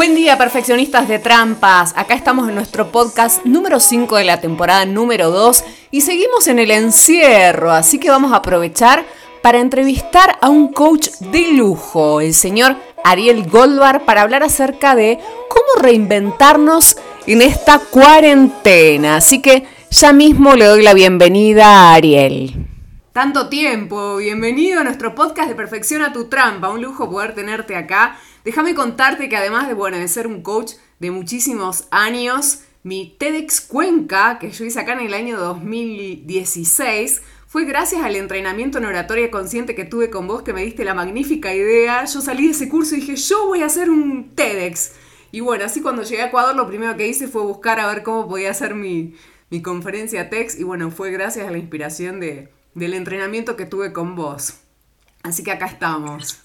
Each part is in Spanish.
Buen día, perfeccionistas de trampas. Acá estamos en nuestro podcast número 5 de la temporada número 2 y seguimos en el encierro, así que vamos a aprovechar para entrevistar a un coach de lujo, el señor Ariel Goldbar, para hablar acerca de cómo reinventarnos en esta cuarentena. Así que ya mismo le doy la bienvenida a Ariel. Tanto tiempo, bienvenido a nuestro podcast de Perfección a tu Trampa, un lujo poder tenerte acá Déjame contarte que además de, bueno, de ser un coach de muchísimos años, mi TEDx Cuenca, que yo hice acá en el año 2016, fue gracias al entrenamiento en oratoria consciente que tuve con vos, que me diste la magnífica idea. Yo salí de ese curso y dije, yo voy a hacer un TEDx. Y bueno, así cuando llegué a Ecuador, lo primero que hice fue buscar a ver cómo podía hacer mi, mi conferencia TEDx. Y bueno, fue gracias a la inspiración de, del entrenamiento que tuve con vos. Así que acá estamos.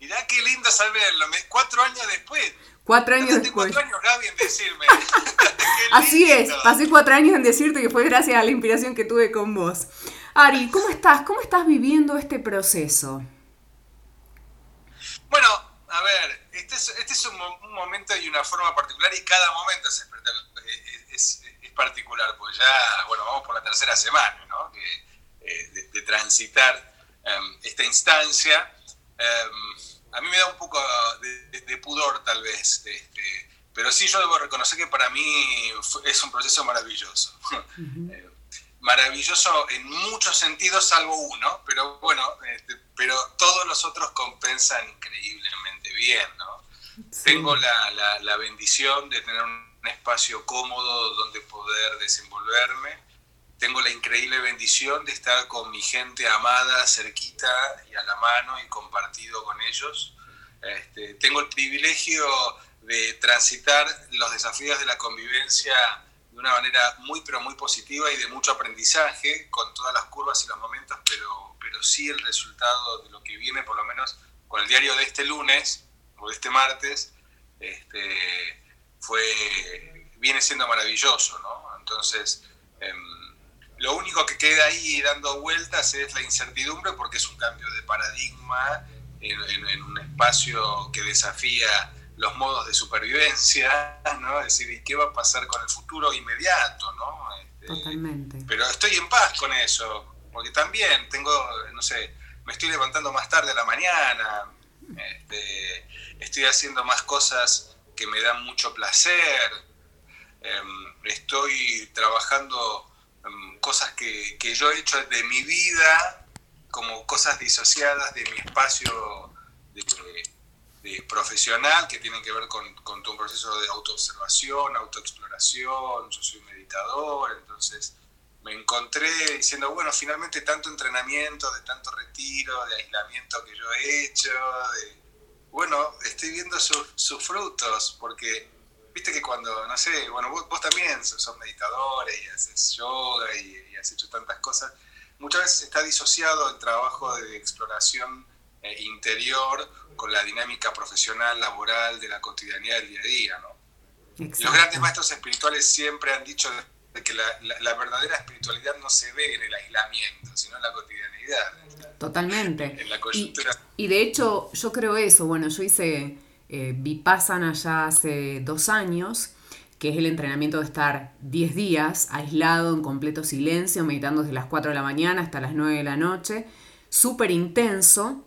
Mirá qué lindo saberlo, cuatro años después. Cuatro años después. cuatro años, Gaby, en decirme. Así es, pasé cuatro años en decirte que fue gracias a la inspiración que tuve con vos. Ari, ¿cómo estás? ¿Cómo estás viviendo este proceso? Bueno, a ver, este es, este es un, momento y una forma particular y cada momento es, es, es, particular, pues ya, bueno, vamos por la tercera semana, ¿no? Eh, de, transitar em, esta instancia. Em, a mí me da un poco de, pudor tal vez, este, pero sí yo debo reconocer que para mí es un proceso maravilloso. Eh, maravilloso en muchos sentidos, salvo uno, pero bueno, este, pero todos los otros compensan increíblemente bien, ¿no? Tengo la, la bendición de tener un espacio cómodo donde poder desenvolverme tengo la increíble bendición de estar con mi gente amada cerquita y a la mano y compartido con ellos. Este, tengo el privilegio de transitar los desafíos de la convivencia de una manera muy pero muy positiva y de mucho aprendizaje, con todas las curvas y los momentos, pero, pero sí el resultado de lo que viene, por lo menos con el diario de este lunes o de este martes, este, fue, viene siendo maravilloso, ¿no? Entonces, em, lo único que queda ahí dando vueltas es la incertidumbre porque es un cambio de paradigma en, un espacio que desafía los modos de supervivencia, ¿no? Es decir, ¿y qué va a pasar con el futuro inmediato, ¿no? Este, Totalmente. Pero estoy en paz con eso, porque también tengo, no sé, me estoy levantando más tarde a la mañana, este, estoy haciendo más cosas que me dan mucho placer, em, estoy trabajando Em, cosas que, que, yo he hecho de mi vida como cosas disociadas de mi espacio de, profesional que tienen que ver con, con, todo un proceso de autoobservación, autoexploración, yo soy meditador, entonces me encontré diciendo, bueno, finalmente tanto entrenamiento, de tanto retiro, de aislamiento que yo he hecho, de, bueno, estoy viendo sus frutos, porque viste que cuando, no sé, bueno, vos, también sos, meditadora y haces yoga y, has hecho tantas cosas, muchas veces está disociado el trabajo de exploración eh, interior con la dinámica profesional, laboral, de la cotidianidad del día a día, ¿no? Los grandes maestros espirituales siempre han dicho de que la, verdadera espiritualidad no se ve en el aislamiento, sino en la cotidianidad. Totalmente. En la coyuntura. y de hecho, yo creo eso, bueno, yo hice eh, Vipassana ya hace dos años, que es el entrenamiento de estar 10 días aislado en completo silencio, meditando desde las 4 de la mañana hasta las 9 de la noche, súper intenso,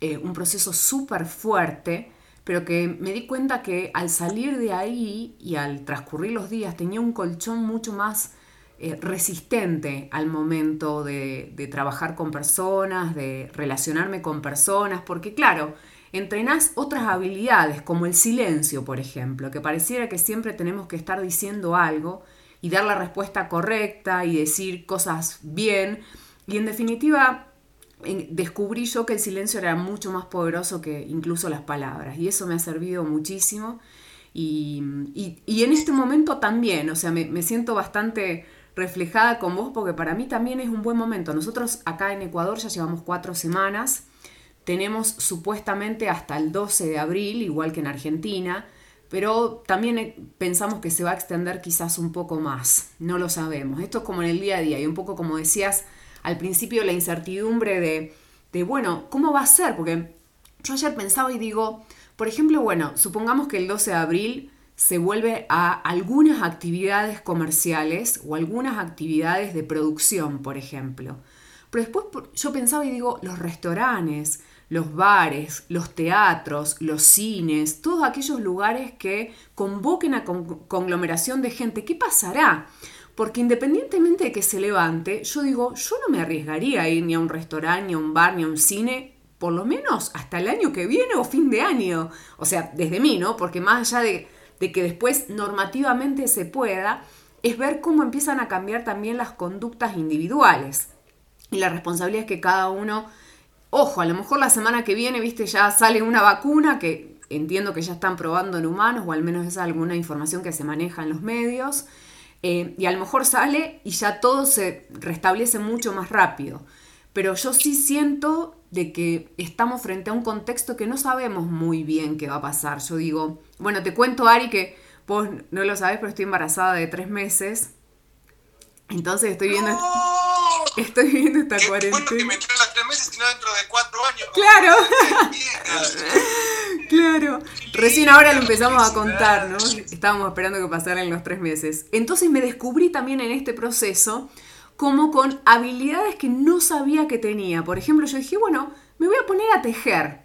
eh, un proceso súper fuerte, pero que me di cuenta que al salir de ahí y al transcurrir los días tenía un colchón mucho más eh, resistente al momento de, de trabajar con personas, de relacionarme con personas, porque claro, entrenás otras habilidades, como el silencio, por ejemplo, que pareciera que siempre tenemos que estar diciendo algo y dar la respuesta correcta y decir cosas bien. Y en definitiva, descubrí yo que el silencio era mucho más poderoso que incluso las palabras. Y eso me ha servido muchísimo. Y, en este momento también, o sea, me, me siento bastante reflejada con vos porque para mí también es un buen momento. Nosotros acá en Ecuador ya llevamos cuatro semanas tenemos supuestamente hasta el 12 de abril, igual que en Argentina, pero también eh, pensamos que se va a extender quizás un poco más, no lo sabemos. Esto es como en el día a día y un poco como decías al principio la incertidumbre de, de bueno, ¿cómo va a ser? Porque yo ayer pensaba y digo, Por ejemplo, bueno, supongamos que el 12 de abril se vuelve a algunas actividades comerciales o algunas actividades de producción, por ejemplo. Pero después yo pensaba y digo, los restaurantes, los bares, los teatros, los cines, todos aquellos lugares que convoquen a conglomeración de gente, ¿qué pasará? Porque independientemente de que se levante, yo digo, yo no me arriesgaría a ir ni a un restaurante, ni a un bar, ni a un cine, por lo menos hasta el año que viene o fin de año. O sea, desde mí, ¿no? Porque más allá de, de que después normativamente se pueda, es ver cómo empiezan a cambiar también las conductas individuales. Y la responsabilidad es que cada uno, ojo, a lo mejor la semana que viene, viste, ya sale una vacuna que entiendo que ya están probando en humanos, o al menos es alguna información que se maneja en los medios, eh, y a lo mejor sale y ya todo se restablece mucho más rápido. Pero yo sí siento de que estamos frente a un contexto que no sabemos muy bien qué va a pasar. Yo digo, bueno, te cuento, Ari, que vos no lo sabes, pero estoy embarazada de tres meses. Entonces estoy viendo... Estoy viendo esta cuarentena. Bueno tres meses, sino dentro de cuatro años. Claro. Claro. Recién ahora lo empezamos a contar, ¿no? Estábamos esperando que pasaran los tres meses. Entonces me descubrí también en este proceso como con habilidades que no sabía que tenía. Por ejemplo, yo dije, bueno, me voy a poner a tejer.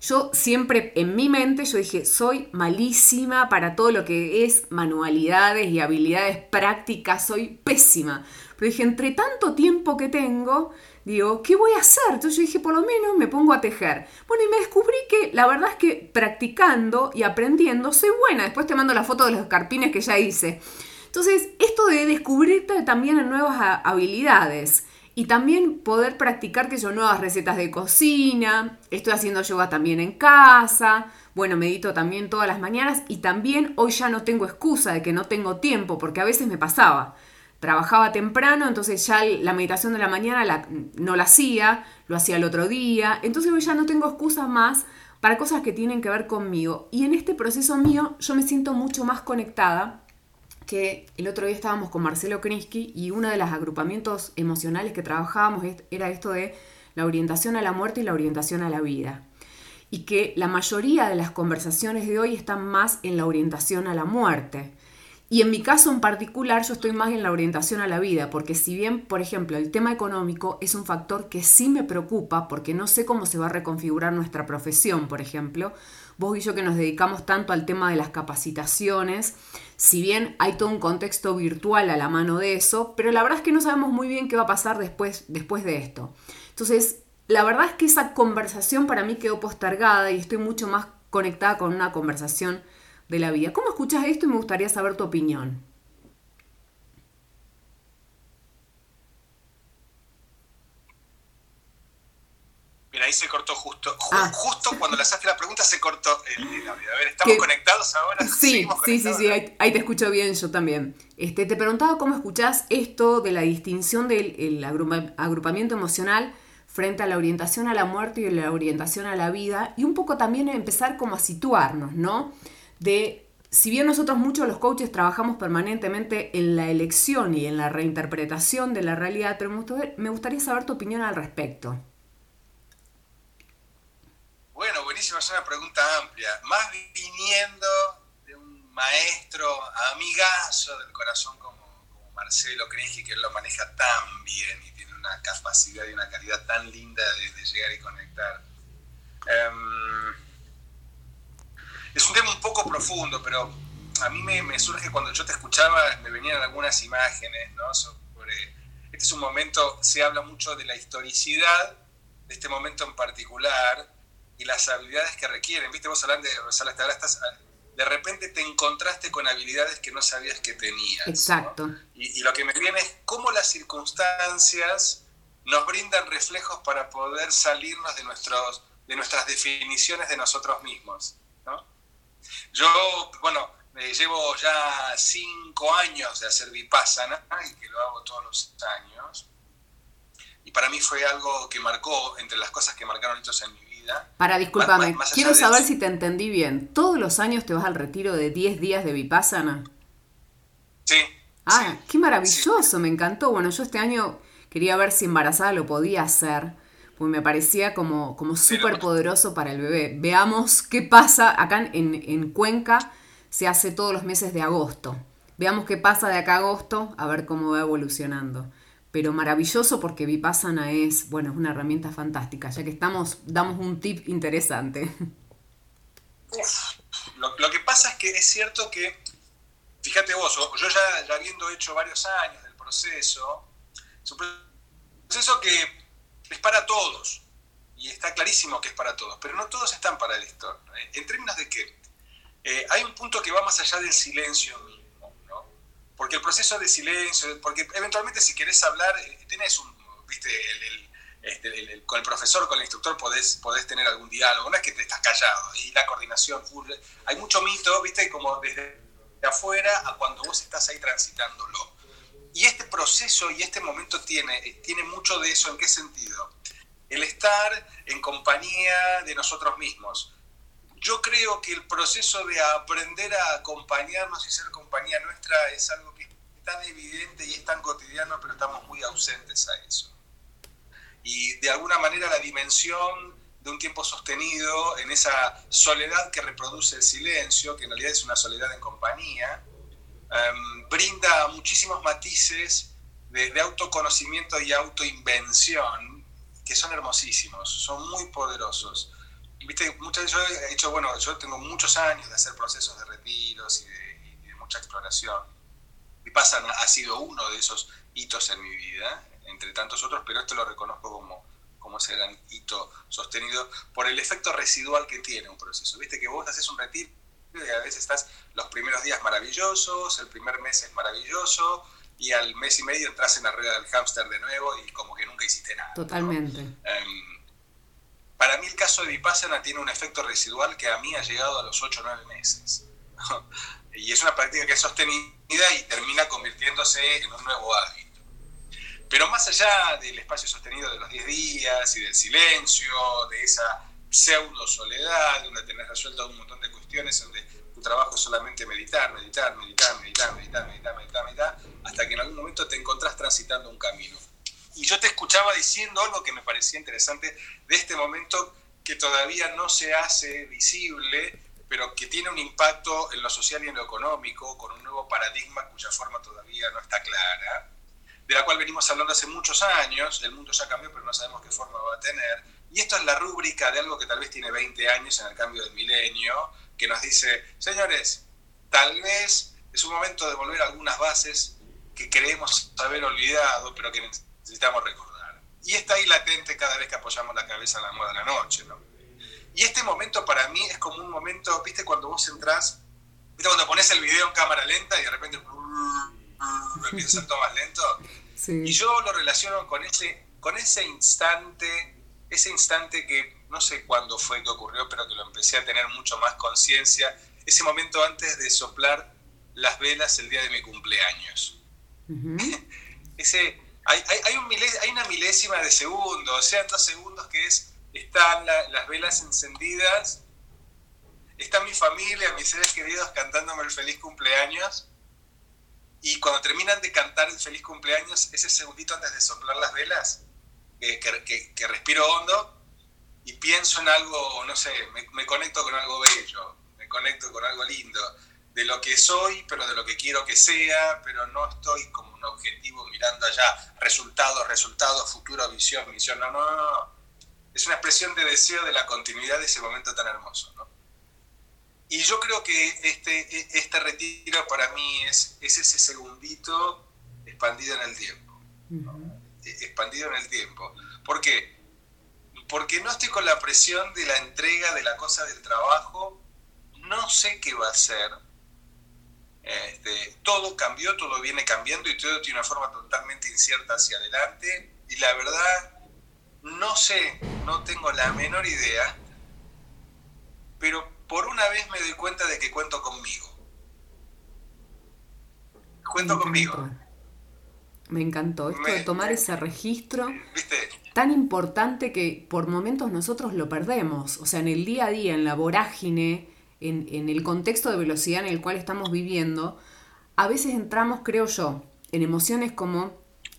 Yo siempre en mi mente, yo dije, soy malísima para todo lo que es manualidades y habilidades prácticas, soy pésima. Pero dije, entre tanto tiempo que tengo, digo, ¿qué voy a hacer? Entonces yo dije, por lo menos me pongo a tejer. Bueno, y me descubrí que la verdad es que practicando y aprendiendo soy buena. Después te mando la foto de los escarpines que ya hice. Entonces, esto de descubrirte también nuevas habilidades y también poder practicar que yo nuevas recetas de cocina, estoy haciendo yoga también en casa, bueno, medito también todas las mañanas y también hoy ya no tengo excusa de que no tengo tiempo, porque a veces me pasaba. Trabajaba temprano, entonces ya la meditación de la mañana no la hacía, lo hacía el otro día, entonces hoy ya no tengo excusa más para cosas que tienen que ver conmigo. Y en este proceso mío yo me siento mucho más conectada que el otro día estábamos con Marcelo Krinsky y uno de los agrupamientos emocionales que trabajábamos era esto de la orientación a la muerte y la orientación a la vida. Y que la mayoría de las conversaciones de hoy están más en la orientación a la muerte. Y en mi caso en particular yo estoy más en la orientación a la vida, porque si bien, por ejemplo, el tema económico es un factor que sí me preocupa, porque no sé cómo se va a reconfigurar nuestra profesión, por ejemplo, vos y yo que nos dedicamos tanto al tema de las capacitaciones, si bien hay todo un contexto virtual a la mano de eso, pero la verdad es que no sabemos muy bien qué va a pasar después, después de esto. Entonces, la verdad es que esa conversación para mí quedó postergada y estoy mucho más conectada con una conversación de la vida. ¿Cómo escuchas esto y me gustaría saber tu opinión? Mira, ahí se cortó justo. Ju- Ah. Justo cuando le haces la pregunta se cortó el, el audio. A ver, ¿estamos conectados ahora? Sí, ¿Seguimos sí, sí, sí, ahí, ahí te escucho bien, yo también. Este, te preguntaba cómo escuchás esto de la distinción del el agrupa- agrupamiento emocional frente a la orientación a la muerte y la orientación a la vida y un poco también empezar como a situarnos, ¿no? De, si bien nosotros muchos los coaches trabajamos permanentemente en la elección y en la reinterpretación de la realidad, pero me gustaría, saber tu opinión al respecto. Bueno, buenísima, es una pregunta amplia. Más viniendo de un maestro amigazo del corazón como, Marcelo Krinsky, que él lo maneja tan bien y tiene una capacidad y una calidad tan linda de, de llegar y conectar. Em, es un tema un poco profundo, pero a mí me, me surge cuando yo te escuchaba, me venían algunas imágenes, ¿no? Sobre, este es un momento, se habla mucho de la historicidad de este momento en particular y las habilidades que requieren. Viste, vos hablando de ahora estás, de repente te encontraste con habilidades que no sabías que tenías. ¿no? Exacto. Y, y lo que me viene es cómo las circunstancias nos brindan reflejos para poder salirnos de, nuestros, de nuestras definiciones de nosotros mismos. ¿no? Yo, bueno, eh, llevo ya cinco años de hacer vipassana y que lo hago todos los años. Y para mí fue algo que marcó, entre las cosas que marcaron hechos en mi vida. Para, discúlpame, Más- más allá quiero saber si te entendí bien. ¿Todos los años te vas al retiro de 10 días de Vipassana? Sí. Ah, sí, qué maravilloso, me encantó. Bueno, yo este año quería ver si embarazada lo podía hacer. Pues me parecía como, como súper poderoso para el bebé. Veamos qué pasa. Acá en, en Cuenca se hace todos los meses de agosto. Veamos qué pasa de acá a agosto, a ver cómo va evolucionando. Pero maravilloso porque Vipassana es, bueno, es una herramienta fantástica. Ya que estamos, damos un tip interesante. Lo, que pasa es que es cierto que, fíjate vos, yo ya, ya habiendo hecho varios años del proceso, es un proceso que es para todos. Y está clarísimo que es para todos, pero no todos están para esto. ¿En términos de que eh, hay un punto que va más allá del silencio mismo, ¿no? Porque el proceso de silencio, porque eventualmente si querés hablar, eh, tenés un, viste, este, con el profesor, con el instructor podés, podés tener algún diálogo, no es que te estás callado, y la coordinación, hay mucho mito, viste, como desde afuera a cuando vos estás ahí transitándolo. Y este proceso y este momento tiene, eh, tiene mucho de eso, ¿en qué sentido? El estar en compañía de nosotros mismos yo creo que el proceso de aprender a acompañarnos y ser compañía nuestra es algo que es tan evidente y es tan cotidiano, pero estamos muy ausentes a eso. Y de alguna manera la dimensión de un tiempo sostenido en esa soledad que reproduce el silencio, que en realidad es una soledad en compañía, em, brinda muchísimos matices de, autoconocimiento y autoinvención que son hermosísimos, son muy poderosos viste, muchas, yo he hecho, bueno, yo tengo muchos años de hacer procesos de retiros y de, mucha exploración. Y pasan, ha sido uno de esos hitos en mi vida, entre tantos otros, pero esto lo reconozco como, como ese gran hito sostenido por el efecto residual que tiene un proceso. Viste que vos haces un retiro y a veces estás los primeros días maravillosos, el primer mes es maravilloso, y al mes y medio entras en la rueda del hámster de nuevo y como que nunca hiciste nada. Totalmente. Em, para mí el caso de Vipassana tiene un efecto residual que a mí ha llegado a los 8 o 9 meses. y es una práctica que es sostenida y termina convirtiéndose en un nuevo hábito. Pero más allá del espacio sostenido de los 10 días y del silencio, de esa pseudo soledad, donde tenés resuelto un montón de cuestiones, donde tu trabajo es solamente meditar, meditar, meditar, meditar, meditar, meditar, meditar, meditar, hasta que en algún momento te encontrás transitando un camino y yo te escuchaba diciendo algo que me parecía interesante de este momento que todavía no se hace visible, pero que tiene un impacto en lo social y en lo económico, con un nuevo paradigma cuya forma todavía no está clara, de la cual venimos hablando hace muchos años, el mundo ya cambió, pero no sabemos qué forma va a tener. Y esto es la rúbrica de algo que tal vez tiene 20 años en el cambio del milenio, que nos dice, señores, tal vez es un momento de volver a algunas bases que creemos haber olvidado, pero que necesitamos recordar. Y está ahí latente cada vez que apoyamos la cabeza en la moda de la noche, ¿no? Y este momento para mí es como un momento, ¿viste? Cuando vos entrás, ¿viste? Cuando pones el video en cámara lenta y de repente empieza a ser todo más lento. Y yo lo relaciono con ese, con ese instante, ese instante que no sé cuándo fue que ocurrió, pero que lo empecé a tener mucho más conciencia, ese momento antes de soplar las velas el día de mi cumpleaños. ese, hay, hay, un hay una milésima de segundo, o sea, dos segundos que es, están las velas encendidas, está mi familia, mis seres queridos cantándome el feliz cumpleaños, y cuando terminan de cantar el feliz cumpleaños, ese segundito antes de soplar las velas, que, que, respiro hondo y pienso en algo, no sé, me, me conecto con algo bello, me conecto con algo lindo, de lo que soy, pero de lo que quiero que sea, pero no estoy como un objetivo mirando allá, resultados, resultados, futuro, visión, misión. No, no, no, Es una expresión de deseo de la continuidad de ese momento tan hermoso. ¿no? Y yo creo que este, este retiro para mí es, es ese segundito expandido en el tiempo. E, expandido en el tiempo. ¿Por qué? Porque no estoy con la presión de la entrega de la cosa del trabajo, no sé qué va a ser, este, todo cambió, todo viene cambiando y todo tiene una forma totalmente incierta hacia adelante. Y la verdad, no sé, no tengo la menor idea, pero por una vez me doy cuenta de que cuento conmigo. Cuento conmigo. Me encantó. Esto de tomar ese registro tan importante que por momentos nosotros lo perdemos. O sea, en el día a día, en la vorágine, en, el contexto de velocidad en el cual estamos viviendo, a veces entramos, creo yo, en emociones como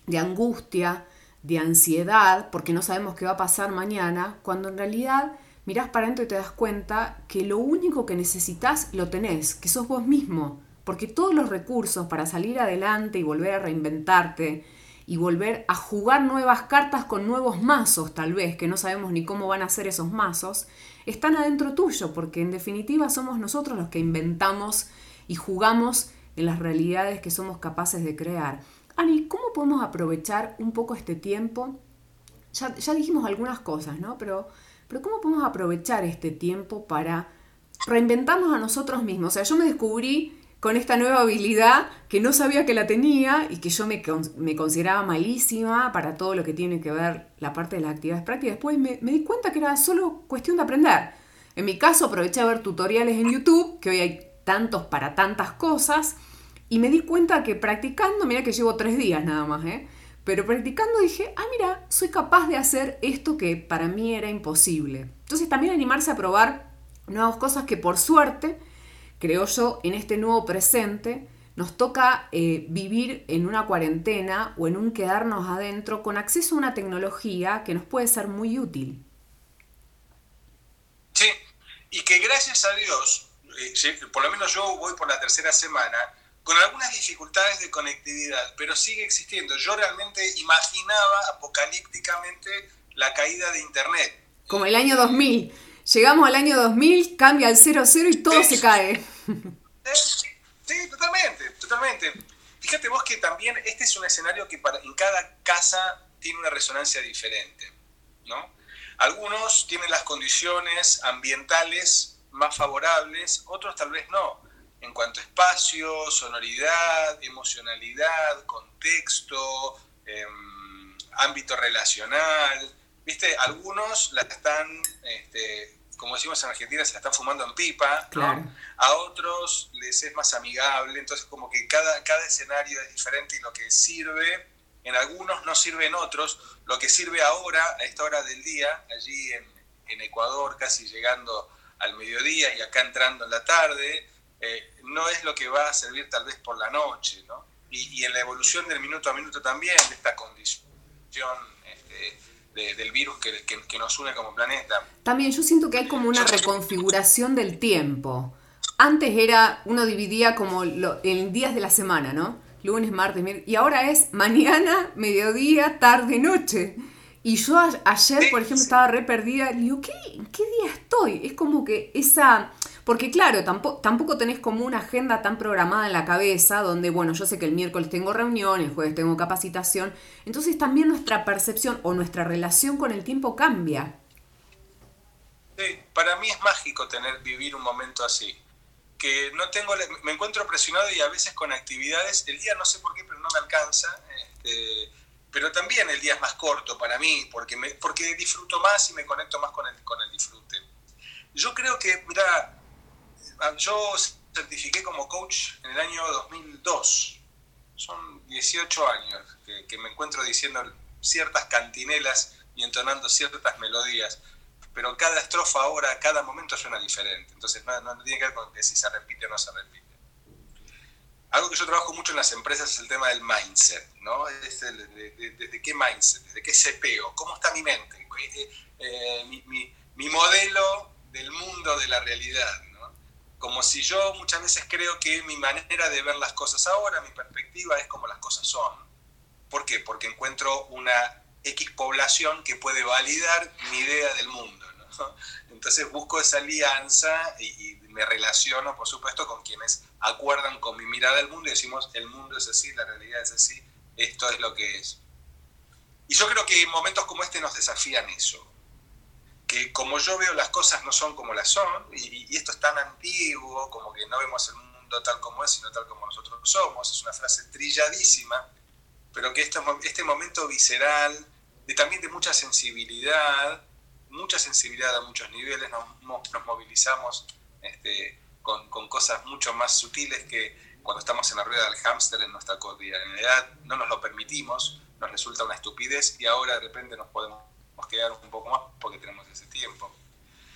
de angustia, de ansiedad porque no sabemos qué va a pasar mañana, cuando en realidad mirás para adentro y te das cuenta que lo único que necesitas lo tenés, que sos vos mismo, porque todos los recursos para salir adelante y volver a reinventarte y volver a jugar nuevas cartas con nuevos mazos tal vez, que no sabemos ni cómo van a ser esos mazos, están adentro tuyo, porque en definitiva somos nosotros los que inventamos y jugamos en las realidades que somos capaces de crear. Ani, ¿cómo podemos aprovechar un poco este tiempo? Ya, ya dijimos algunas cosas, ¿no? Pero, pero ¿cómo podemos aprovechar este tiempo para reinventarnos a nosotros mismos? O sea, yo me descubrí con esta nueva habilidad que no sabía que la tenía y que yo me, consideraba malísima para todo lo que tiene que ver la parte de las actividades prácticas. Después me, me, di cuenta que era solo cuestión de aprender. En mi caso aproveché a ver tutoriales en YouTube, que hoy hay tantos para tantas cosas, y me di cuenta que practicando, mira que llevo tres días nada más, ¿eh? pero practicando dije, ah, mira, soy capaz de hacer esto que para mí era imposible. Entonces también animarse a probar nuevas cosas que por suerte creo yo, en este nuevo presente, nos toca eh, vivir en una cuarentena o en un quedarnos adentro con acceso a una tecnología que nos puede ser muy útil. Sí, y que gracias a Dios, eh, por lo menos yo voy por la tercera semana, con algunas dificultades de conectividad, pero sigue existiendo. Yo realmente imaginaba apocalípticamente la caída de Internet. Como el año 2000. Llegamos al año 2000, cambia al 00 y todo se cae. Sí, totalmente, totalmente. Fíjate vos que también este es un escenario que para, en cada casa tiene una resonancia diferente, ¿no? Algunos tienen las condiciones ambientales más favorables, otros tal vez no, en cuanto a espacio, sonoridad, emocionalidad, contexto, em, ámbito relacional. Viste, algunos la están este, como decimos en Argentina, se la están fumando en pipa, a otros les es más amigable, entonces como que cada, cada escenario es diferente y lo que sirve en algunos no sirve en otros, lo que sirve ahora, a esta hora del día, allí en, Ecuador, casi llegando al mediodía y acá entrando en la tarde, eh, no es lo que va a servir tal vez por la noche, ¿no? Y, y en la evolución del minuto a minuto también, de esta condición este, del virus que, nos une como planeta. También yo siento que hay como una reconfiguración del tiempo. Antes era, uno dividía como en días de la semana, ¿no? Lunes, martes, miércoles. Y ahora es mañana, mediodía, tarde, noche. Y yo ayer, por ejemplo, estaba re perdida. Digo, ¿qué, ¿qué día estoy? Es como que esa porque claro, tampoco, tampoco tenés como una agenda tan programada en la cabeza, donde, bueno, yo sé que el miércoles tengo reunión, el jueves tengo capacitación, entonces también nuestra percepción o nuestra relación con el tiempo cambia. Sí, para mí es mágico tener, vivir un momento así. Que no tengo, me encuentro presionado y a veces con actividades, el día no sé por qué, pero no me alcanza. Este, pero también el día es más corto para mí, porque, me, porque disfruto más y me conecto más con el, con el disfrute. Yo creo que, mira, yo certifiqué como coach en el año 2002. Son 18 años que, me encuentro diciendo ciertas cantinelas y entonando ciertas melodías, pero cada estrofa ahora, cada momento suena diferente. Entonces no, tiene que ver con si se repite o no se repite. Algo que yo trabajo mucho en las empresas es el tema del mindset, ¿no? ¿Desde qué mindset? ¿Desde qué cepeo? ¿Cómo está mi mente? Eh, eh, mi, mi modelo del mundo de la realidad, como si yo muchas veces creo que mi manera de ver las cosas ahora, mi perspectiva es como las cosas son. ¿Por qué? Porque encuentro una X población que puede validar mi idea del mundo. Entonces busco esa alianza y, me relaciono, por supuesto, con quienes acuerdan con mi mirada del mundo y decimos, el mundo es así, la realidad es así, esto es lo que es. Y yo creo que momentos como este nos desafían eso que como yo veo las cosas no son como las son, y, esto es tan antiguo, como que no vemos el mundo tal como es, sino tal como nosotros somos, es una frase trilladísima, pero que este, este momento visceral, de, también de mucha sensibilidad, mucha sensibilidad a muchos niveles, nos, nos movilizamos este, con, con, cosas mucho más sutiles que cuando estamos en la rueda del hámster en nuestra cotidianidad, no nos lo permitimos, nos resulta una estupidez y ahora de repente nos podemos quedar un poco más porque tenemos ese tiempo.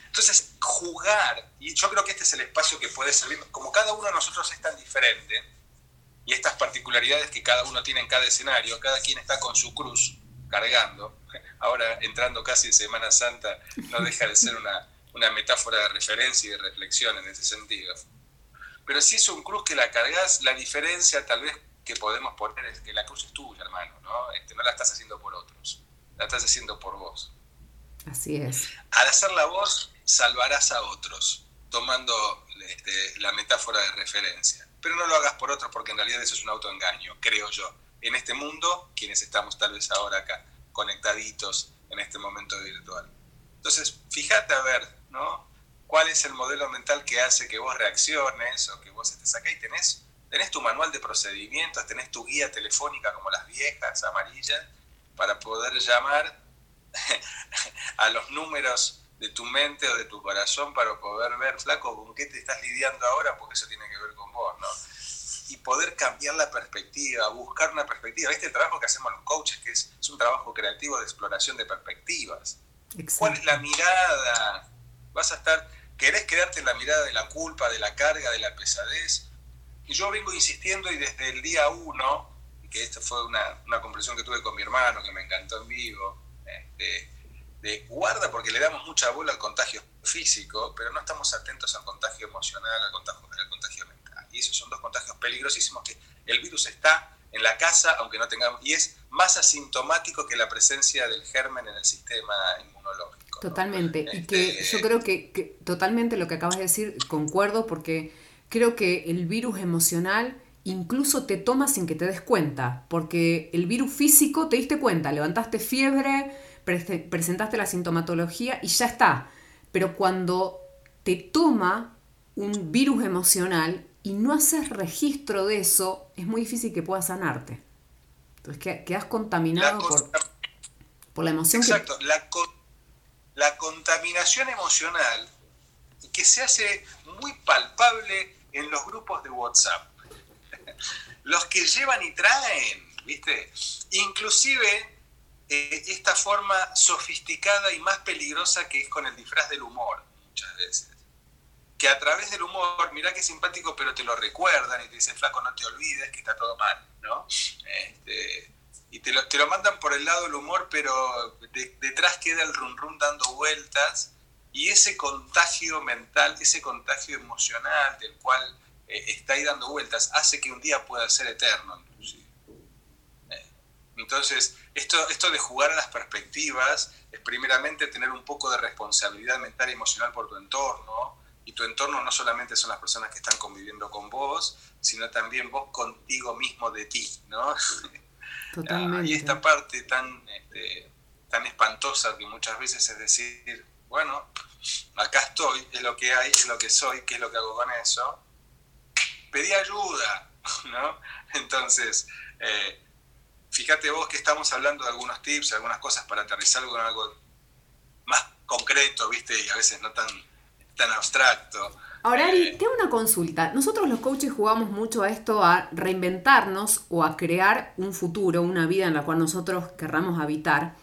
Entonces, jugar, y yo creo que este es el espacio que puede servir, como cada uno de nosotros es tan diferente, y estas particularidades que cada uno tiene en cada escenario, cada quien está con su cruz, cargando, ahora entrando casi en Semana Santa, no deja de ser una, una metáfora de referencia y de reflexión en ese sentido. Pero si es un cruz que la cargas, la diferencia tal vez que podemos poner es que la cruz es tuya, hermano, ¿no? Este, no la estás haciendo por otros, la estás haciendo por vos. Así es. Al hacerla vos, salvarás a otros, tomando este, la metáfora de referencia. Pero no lo hagas por otros porque en realidad eso es un autoengaño, creo yo. En este mundo, quienes estamos tal vez ahora acá, conectaditos en este momento virtual. Entonces, fíjate a ver, ¿no? ¿Cuál es el modelo mental que hace que vos reacciones o que vos estés acá y tenés, tenés tu manual de procedimientos, tenés tu guía telefónica como las viejas, amarillas, para poder llamar a los números de tu mente o de tu corazón para poder ver, flaco, con qué te estás lidiando ahora, porque eso tiene que ver con vos, ¿no? Y poder cambiar la perspectiva, buscar una perspectiva. ¿Viste el trabajo que hacemos los coaches, que es, un trabajo creativo de exploración de perspectivas? ¿Cuál es la mirada? Vas a estar, querés quedarte en la mirada de la culpa, de la carga, de la pesadez. Y yo vengo insistiendo y desde el día uno, que esta fue una, una comprensión que tuve con mi hermano, que me encantó en vivo, este, de guarda porque le damos mucha bola al contagio físico, pero no estamos atentos al contagio emocional, al contagio, al contagio mental. Y esos son dos contagios peligrosísimos que el virus está en la casa, aunque no tengamos, y es más asintomático que la presencia del germen en el sistema inmunológico. Totalmente, y que este, yo creo que, que, totalmente lo que acabas de decir, concuerdo, porque creo que el virus emocional incluso te toma sin que te des cuenta, porque el virus físico te diste cuenta, levantaste fiebre, presentaste la sintomatología y ya está. Pero cuando te toma un virus emocional y no haces registro de eso, es muy difícil que puedas sanarte. Entonces quedas contaminado por, por, la emoción. Exacto, la, la contaminación emocional que se hace muy palpable en los grupos de WhatsApp. Los que llevan y traen, ¿viste? Inclusive eh, esta forma sofisticada y más peligrosa que es con el disfraz del humor, muchas veces. Que a través del humor, mira qué simpático, pero te lo recuerdan y te dicen, flaco, no te olvides que está todo mal, ¿no? Este, y te lo, te lo, mandan por el lado del humor, pero detrás queda el rum rum dando vueltas y ese contagio mental, ese contagio emocional del cual eh, está ahí dando vueltas, hace que un día pueda ser eterno, eh, entonces, esto, esto de jugar a las perspectivas es primeramente tener un poco de responsabilidad mental y emocional por tu entorno. Y tu entorno no solamente son las personas que están conviviendo con vos, sino también vos contigo mismo de ti, ¿no? Totalmente. y esta parte tan, este, tan espantosa que muchas veces es decir, bueno, acá estoy, es lo que hay, es lo que soy, ¿qué es lo que hago con eso? Pedí ayuda, ¿no? Entonces, eh, fíjate vos que estamos hablando de algunos tips, algunas cosas para aterrizar con algo más concreto, ¿viste? Y a veces no tan, tan abstracto. Ahora, Ari, eh, tengo una consulta. Nosotros los coaches jugamos mucho a esto, a reinventarnos o a crear un futuro, una vida en la cual nosotros querramos habitar,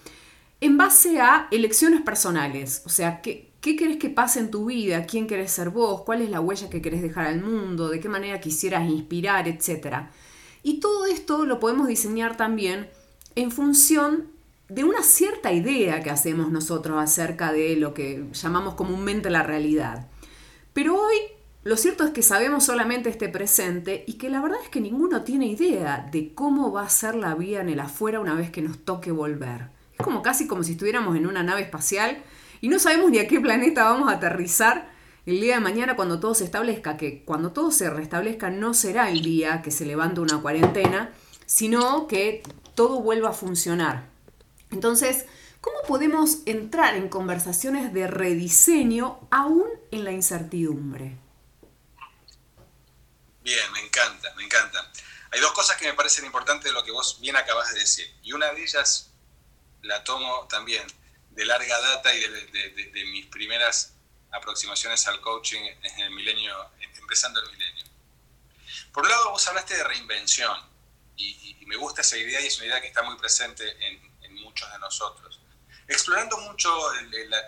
en base a elecciones personales. O sea, ¿qué, qué querés que pase en tu vida? ¿Quién querés ser vos? ¿Cuál es la huella que querés dejar al mundo? ¿De qué manera quisieras inspirar? Etcétera. Y todo esto lo podemos diseñar también en función de una cierta idea que hacemos nosotros acerca de lo que llamamos comúnmente la realidad. Pero hoy lo cierto es que sabemos solamente este presente y que la verdad es que ninguno tiene idea de cómo va a ser la vida en el afuera una vez que nos toque volver. Es como casi como si estuviéramos en una nave espacial y no sabemos ni a qué planeta vamos a aterrizar el día de mañana cuando todo se establezca, que cuando todo se restablezca no será el día que se levanta una cuarentena, sino que todo vuelva a funcionar. Entonces, ¿cómo podemos entrar en conversaciones de rediseño aún en la incertidumbre? Bien, me encanta, me encanta. Hay dos cosas que me parecen importantes de lo que vos bien acabas de decir. Y una de ellas la tomo también de larga data y de mis primeras aproximaciones al coaching en el milenio, empezando el milenio. Por un lado, vos hablaste de reinvención y, me gusta esa idea y es una idea que está muy presente en, muchos de nosotros. Explorando mucho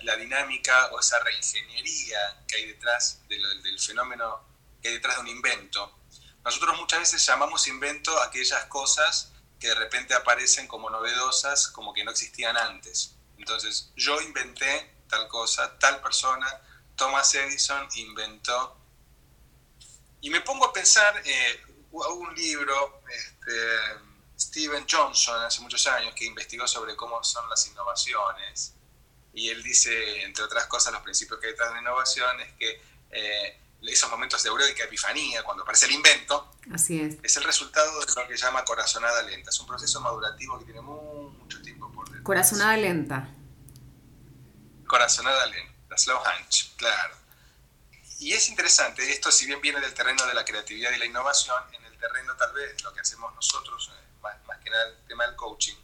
la, dinámica o esa reingeniería que hay detrás del fenómeno, que hay detrás de un invento, nosotros muchas veces llamamos invento aquellas cosas que de repente aparecen como novedosas, como que no existían antes. Entonces, yo inventé tal cosa, tal persona, Thomas Edison inventó. Y me pongo a pensar, eh, un libro, este, Steven Johnson, hace muchos años, que investigó sobre cómo son las innovaciones. Y él dice, entre otras cosas, los principios que hay detrás de la innovación es que eh, esos momentos de eufórica epifanía, cuando aparece el invento, Así es. es el resultado de lo que llama corazonada lenta. Es un proceso madurativo que tiene mucho tiempo. Corazonada lenta. Corazonada lenta, slow hunch, claro. Y es interesante, esto si bien viene del terreno de la creatividad y la innovación, en el terreno tal vez lo que hacemos nosotros, eh, más, que nada el tema del coaching,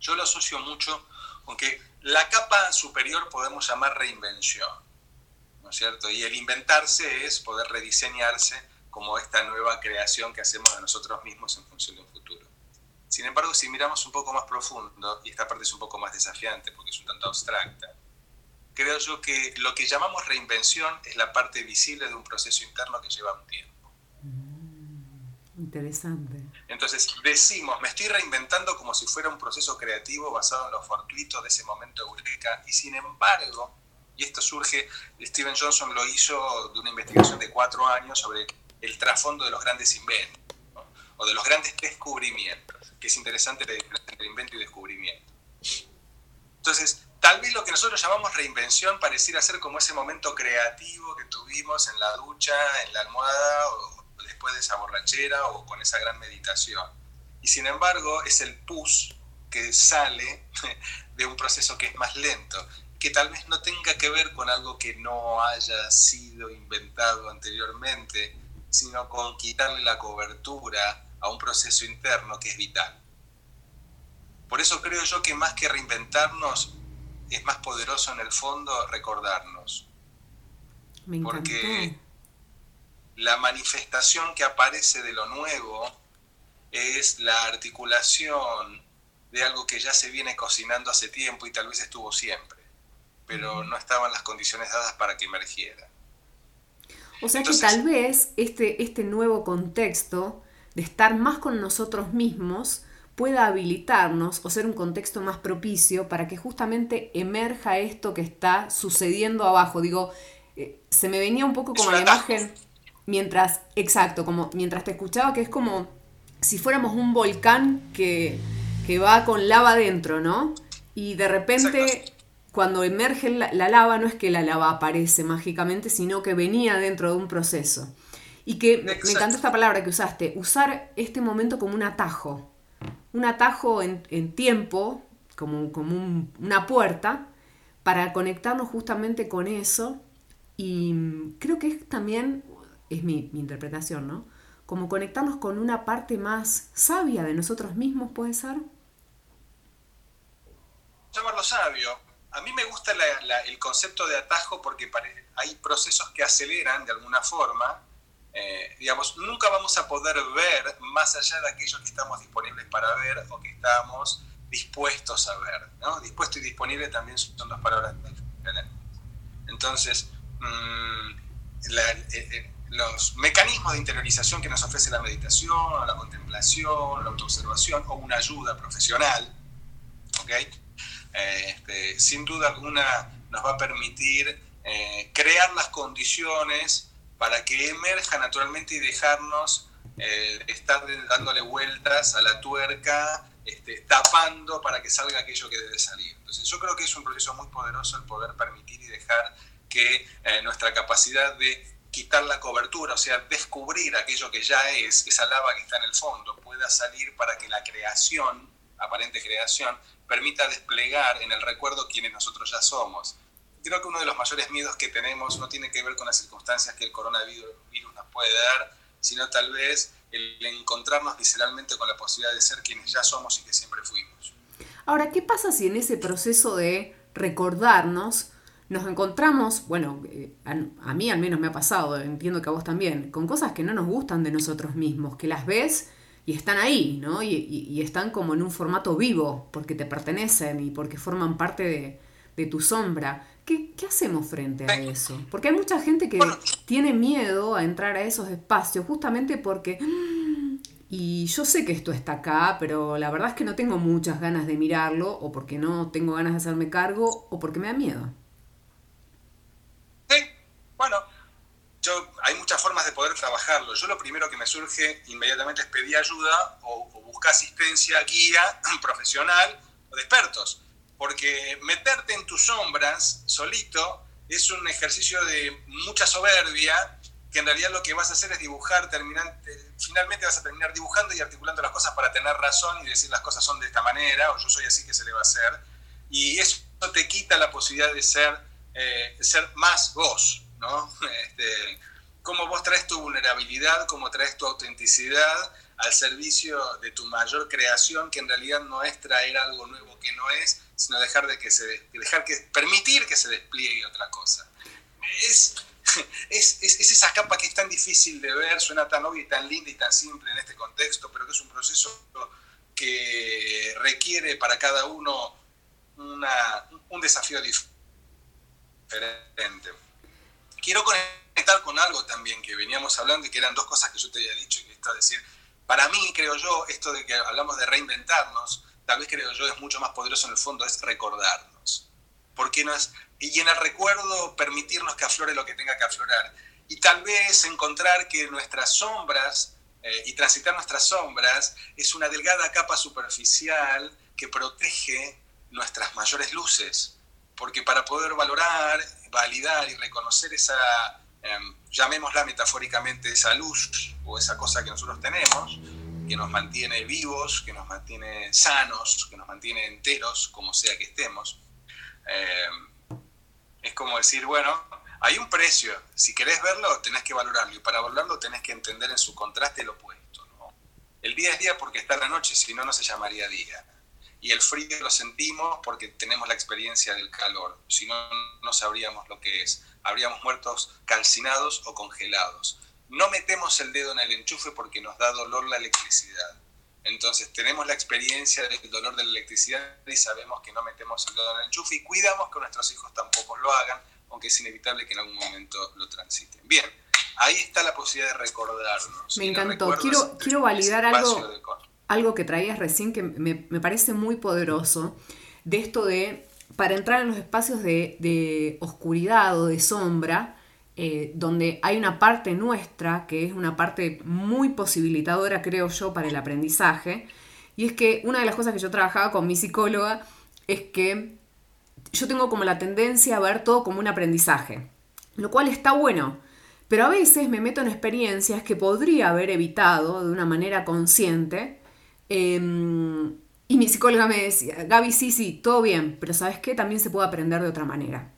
yo lo asocio mucho con que la capa superior podemos llamar reinvención, ¿no es cierto? Y el inventarse es poder rediseñarse como esta nueva creación que hacemos de nosotros mismos en función de un futuro. Sin embargo, si miramos un poco más profundo, y esta parte es un poco más desafiante porque es un tanto abstracta, creo yo que lo que llamamos reinvención es la parte visible de un proceso interno que lleva un tiempo. Interesante. Entonces decimos, me estoy reinventando como si fuera un proceso creativo basado en lo fortuito de ese momento eureka, y sin embargo, y esto surge, Steven Johnson lo hizo de una investigación de cuatro años sobre el trasfondo de los grandes inventos. O de los grandes descubrimientos, que es interesante la diferencia entre invento y descubrimiento. Entonces, tal vez lo que nosotros llamamos reinvención pareciera ser como ese momento creativo que tuvimos en la ducha, en la almohada, o después de esa borrachera, o con esa gran meditación. Y sin embargo, es el pus que sale de un proceso que es más lento, que tal vez no tenga que ver con algo que no haya sido inventado anteriormente, sino con quitarle la cobertura a un proceso interno que es vital. Por eso creo yo que más que reinventarnos, es más poderoso en el fondo recordarnos. Me. Porque la manifestación que aparece de lo nuevo es la articulación de algo que ya se viene cocinando hace tiempo y tal vez estuvo siempre, pero no estaban las condiciones dadas para que emergiera. O sea Entonces- que tal vez este, este nuevo contexto de estar más con nosotros mismos pueda habilitarnos o ser un contexto más propicio para que justamente emerja esto que está sucediendo abajo. Digo, eh, se me venía un poco como la imagen mientras, exacto, como mientras te escuchaba que es como si fuéramos un volcán que, que va con lava adentro, ¿no? Y de repente Exacto. Cuando emerge la, la lava no es que la lava aparece mágicamente, sino que venía dentro de un proceso. Y que me- encanta esta palabra que usaste, usar este momento como un atajo. Un atajo en, en tiempo, como, como un- una puerta, para conectarnos justamente con eso. Y creo que es también, es mi, mi interpretación, ¿no? Como conectarnos con una parte más sabia de nosotros mismos, ¿puede ser? llamarlo sabio. A mí me gusta la- la- el concepto de atajo porque hay procesos que aceleran de alguna forma. Eh, digamos, nunca vamos a poder ver más allá de aquello que estamos disponibles para ver o que estamos dispuestos a ver. ¿no? Dispuesto y disponible también son dos palabras. Entonces, mm, la- eh, eh, los mecanismos de interiorización que nos ofrece la meditación, la contemplación, la autoobservación o una ayuda profesional, ¿ok? Eh, este, sin duda alguna nos va a permitir eh, crear las condiciones para que emerja naturalmente y dejarnos eh, estar dándole vueltas a la tuerca, este, tapando para que salga aquello que debe salir. Entonces yo creo que es un proceso muy poderoso el poder permitir y dejar que eh, nuestra capacidad de quitar la cobertura, o sea, descubrir aquello que ya es, esa lava que está en el fondo, pueda salir para que la creación, aparente creación, permita desplegar en el recuerdo quienes nosotros ya somos. Creo que uno de los mayores miedos que tenemos no tiene que ver con las circunstancias que el coronavirus virus nos puede dar, sino tal vez el encontrarnos visceralmente con la posibilidad de ser quienes ya somos y que siempre fuimos. Ahora, ¿qué pasa si en ese proceso de recordarnos nos encontramos, bueno, eh, a mí al menos me ha pasado, entiendo que a vos también, con cosas que no nos gustan de nosotros mismos, que las ves y están ahí, ¿no? Y, y- y están como en un formato vivo, porque te pertenecen y porque forman parte de, de tu sombra. ¿Qué, qué hacemos frente a eso? Porque hay mucha gente que Bueno. tiene miedo a entrar a esos espacios justamente porque... "Mm", Y yo sé que esto está acá, pero la verdad es que no tengo muchas ganas de mirarlo, o porque no tengo ganas de hacerme cargo, o porque me da miedo. Sí, bueno, yo, hay muchas poder trabajarlo. Yo lo primero que me surge inmediatamente es pedir ayuda o, o buscar asistencia, guía profesional o de expertos. Porque meterte en tus sombras solito es un ejercicio de mucha soberbia que en realidad lo que vas a hacer es dibujar, terminante, finalmente vas a terminar dibujando y articulando las cosas para tener razón y decir las cosas son de esta manera, o yo soy así que se le va a hacer. Y eso te quita la posibilidad de ser, eh, ser más vos, ¿no? Este, cómo vos traes tu vulnerabilidad, cómo traes tu autenticidad al servicio de tu mayor creación, que en realidad no es traer algo nuevo que no es, sino dejar de que se dejar que permitir que se despliegue otra cosa. Es, es, es, esa capa que es tan difícil de ver, suena tan obvia y tan linda y tan simple en este contexto, pero que es un proceso que requiere para cada uno una, un desafío diferente. Quiero conectar con algo también que veníamos hablando y que eran dos cosas que yo te había dicho y que está decir, para mí creo yo, esto de que hablamos de reinventarnos, tal vez creo yo es mucho más poderoso en el fondo, es recordarnos. Porque no es, y en el recuerdo permitirnos que aflore lo que tenga que aflorar. Y tal vez encontrar que nuestras sombras eh, y transitar nuestras sombras es una delgada capa superficial que protege nuestras mayores luces. Porque para poder valorar, validar y reconocer esa, em, llamémosla metafóricamente, esa luz o esa cosa que nosotros tenemos, que nos mantiene vivos, que nos mantiene sanos, que nos mantiene enteros, como sea que estemos, eh, es como decir, bueno, hay un precio, si querés verlo, tenés que valorarlo, y para valorarlo tenés que entender en su contraste el opuesto. El día es día porque está la noche, si no, no se llamaría día. Y el frío lo sentimos porque tenemos la experiencia del calor, si no, no sabríamos lo que es. Habríamos muertos calcinados o congelados. No metemos el dedo en el enchufe porque nos da dolor la electricidad. Entonces tenemos la experiencia del dolor de la electricidad y sabemos que no metemos el dedo en el enchufe y cuidamos que nuestros hijos tampoco lo hagan, aunque es inevitable que en algún momento lo transiten. Bien, ahí está la posibilidad de recordarnos. Me encantó. Quiero, quiero validar algo, algo que traías recién que me, me, parece muy poderoso, de esto de, para entrar en los espacios de, oscuridad o de sombra, eh, donde hay una parte nuestra, que es una parte muy posibilitadora, creo yo, para el aprendizaje. Y es que una de las cosas que yo trabajaba con mi psicóloga es que yo tengo como la tendencia a ver todo como un aprendizaje, lo cual está bueno, pero a veces me meto en experiencias que podría haber evitado de una manera consciente. Em, y mi psicóloga me decía, Gaby, sí, sí, todo bien, pero ¿sabes qué? También se puede aprender de otra manera.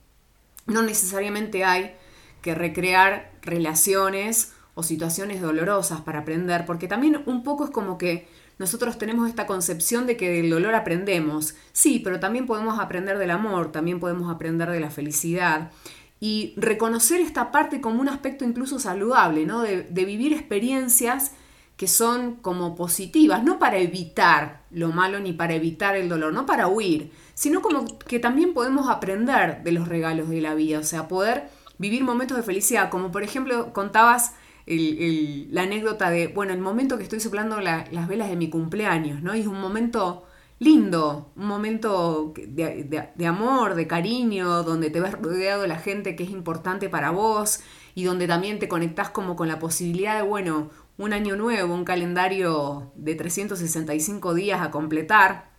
No necesariamente hay que recrear relaciones o situaciones dolorosas para aprender, porque también un poco es como que nosotros tenemos esta concepción de que del dolor aprendemos. Sí, pero también podemos aprender del amor, también podemos aprender de la felicidad. Y reconocer esta parte como un aspecto incluso saludable, ¿no? De, de vivir experiencias que son como positivas, no para evitar lo malo ni para evitar el dolor, no para huir, sino como que también podemos aprender de los regalos de la vida, o sea, poder vivir momentos de felicidad, como por ejemplo contabas la anécdota de, bueno, el momento que estoy soplando las velas de mi cumpleaños, ¿no? Y es un momento lindo, un momento de, amor, de cariño, donde te ves rodeado de la gente que es importante para vos y donde también te conectás como con la posibilidad de, bueno, un año nuevo, un calendario de 365 días a completar.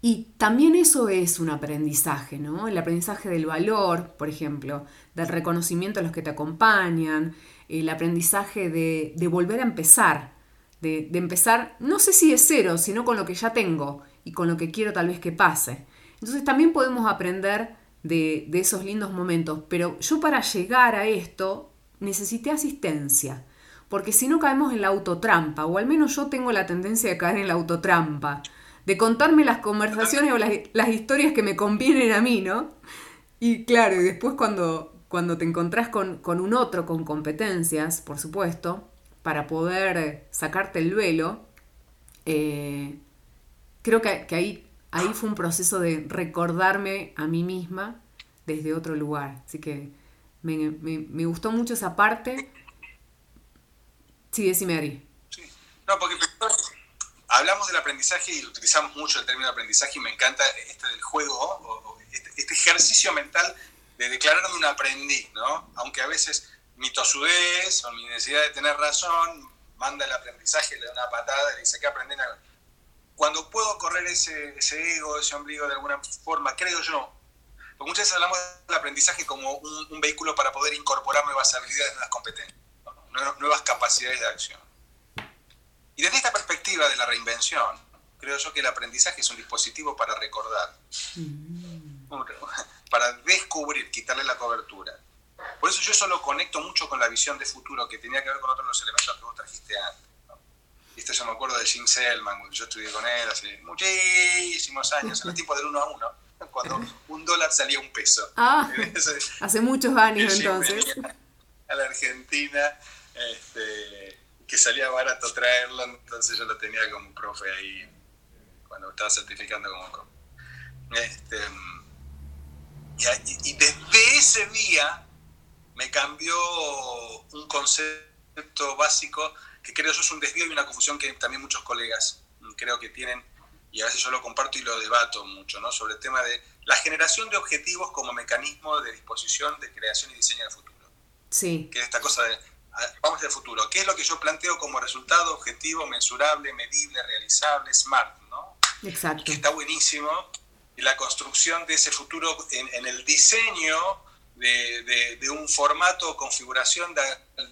Y también eso es un aprendizaje, ¿no? El aprendizaje del valor, por ejemplo, del reconocimiento a los que te acompañan, el aprendizaje de, volver a empezar, de, empezar, no sé si de cero, sino con lo que ya tengo y con lo que quiero tal vez que pase. Entonces también podemos aprender de, de esos lindos momentos, pero yo para llegar a esto necesité asistencia, porque si no caemos en la autotrampa, o al menos yo tengo la tendencia de caer en la autotrampa, de contarme las conversaciones o las, historias que me convienen a mí, ¿no? Y claro, y después cuando, cuando te encontrás con, un otro con competencias, por supuesto, para poder sacarte el velo, eh, creo que, ahí, ahí fue un proceso de recordarme a mí misma desde otro lugar. Así que me, gustó mucho esa parte. Sí, decime, Ari. No, porque hablamos del aprendizaje y utilizamos mucho el término aprendizaje y me encanta este del juego, este, este, ejercicio mental de declararme un aprendiz, ¿no? Aunque a veces mi tosudez o mi necesidad de tener razón manda el aprendizaje, le da una patada y le dice que aprender. Cuando puedo correr ese, ese ego, ese ombligo de alguna forma, creo yo, porque muchas veces hablamos del aprendizaje como un, vehículo para poder incorporar nuevas habilidades, nuevas competencias, nuevas capacidades de acción. Y desde esta perspectiva de la reinvención, creo yo que el aprendizaje es un dispositivo para recordar, mm. para descubrir, quitarle la cobertura. Por eso yo solo conecto mucho con la visión de futuro que tenía que ver con otros los elementos que vos trajiste antes. Y esto yo me acuerdo de Jim Selman, yo estudié con él hace muchísimos años, en los tiempos del uno a uno, cuando un dólar salía un peso. Ah, hace muchos años entonces. A la Argentina, este, que salía barato traerlo, entonces yo lo tenía como profe ahí, cuando estaba certificando como profe. Este, y, y desde ese día me cambió un concepto básico que creo yo es un desvío y una confusión que también muchos colegas creo que tienen, y a veces yo lo comparto y lo debato mucho, ¿no? sobre el tema de la generación de objetivos como mecanismo de disposición, de creación y diseño del futuro. Sí. Que es esta cosa de, vamos al futuro, ¿qué es lo que yo planteo como resultado objetivo, mensurable, medible, realizable, smart? ¿no? Exacto. Que está buenísimo. Y la construcción de ese futuro en, en el diseño de, un formato o configuración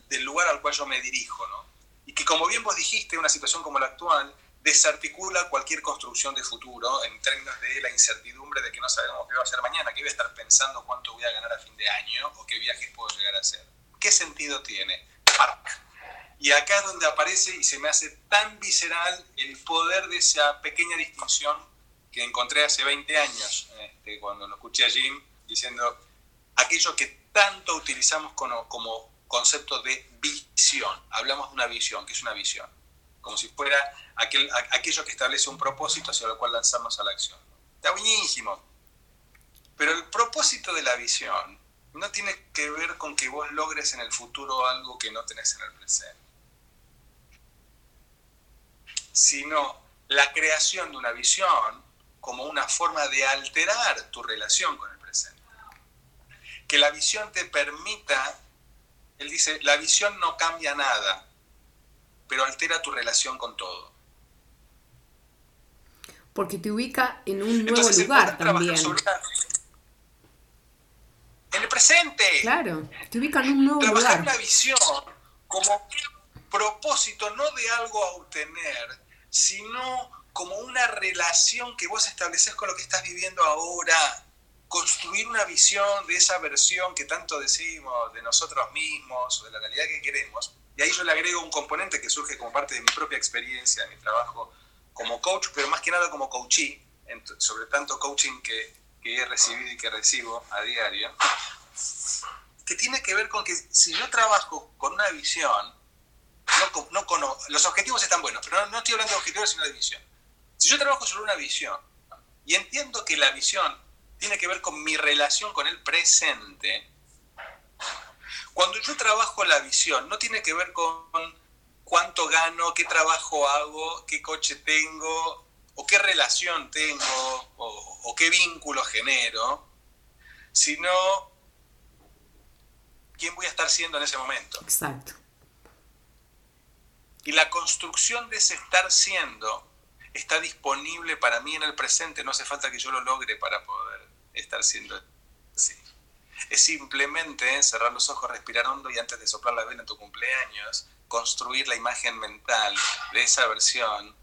del lugar al cual yo me dirijo, ¿no? Y que como bien vos dijiste, una situación como la actual desarticula cualquier construcción de futuro en términos de la incertidumbre de que no sabemos qué va a ser mañana, qué voy a estar pensando cuánto voy a ganar a fin de año o qué viajes puedo llegar a hacer. ¿Qué sentido tiene? Y acá es donde aparece y se me hace tan visceral el poder de esa pequeña distinción que encontré hace 20 años, este, cuando lo escuché a Jim diciendo, aquello que tanto utilizamos como, como concepto de visión. Hablamos de una visión, que es una visión, como si fuera aquel, aquello que establece un propósito hacia el cual lanzamos a la acción. Está buenísimo. Pero el propósito de la visión no tiene que ver con que vos logres en el futuro algo que no tenés en el presente, sino la creación de una visión como una forma de alterar tu relación con el que la visión te permita, él dice, la visión no cambia nada, pero altera tu relación con todo. Porque te ubica en un nuevo lugar también. En el presente. Claro, te ubica en un nuevo Trabajar lugar. una visión como propósito no de algo a obtener, sino como una relación que vos estableces con lo que estás viviendo ahora construir una visión de esa versión que tanto decimos de nosotros mismos o de la realidad que queremos. Y ahí yo le agrego un componente que surge como parte de mi propia experiencia, de mi trabajo como coach, pero más que nada como coachee, sobre tanto coaching que, que he recibido y que recibo a diario, que tiene que ver con que si yo trabajo con una visión, no, no con, los objetivos están buenos, pero no, no estoy hablando de objetivos, sino de visión. Si yo trabajo sobre una visión y entiendo que la visión tiene que ver con mi relación con el presente. Cuando yo trabajo la visión, no tiene que ver con cuánto gano, qué trabajo hago, qué coche tengo, o qué relación tengo, o, qué vínculo genero, sino quién voy a estar siendo en ese momento. Exacto. Y la construcción de ese estar siendo está disponible para mí en el presente, no hace falta que yo lo logre para poder estar siendo así. Es simplemente cerrar los ojos, respirar hondo y antes de soplar la vela en tu cumpleaños, construir la imagen mental de esa versión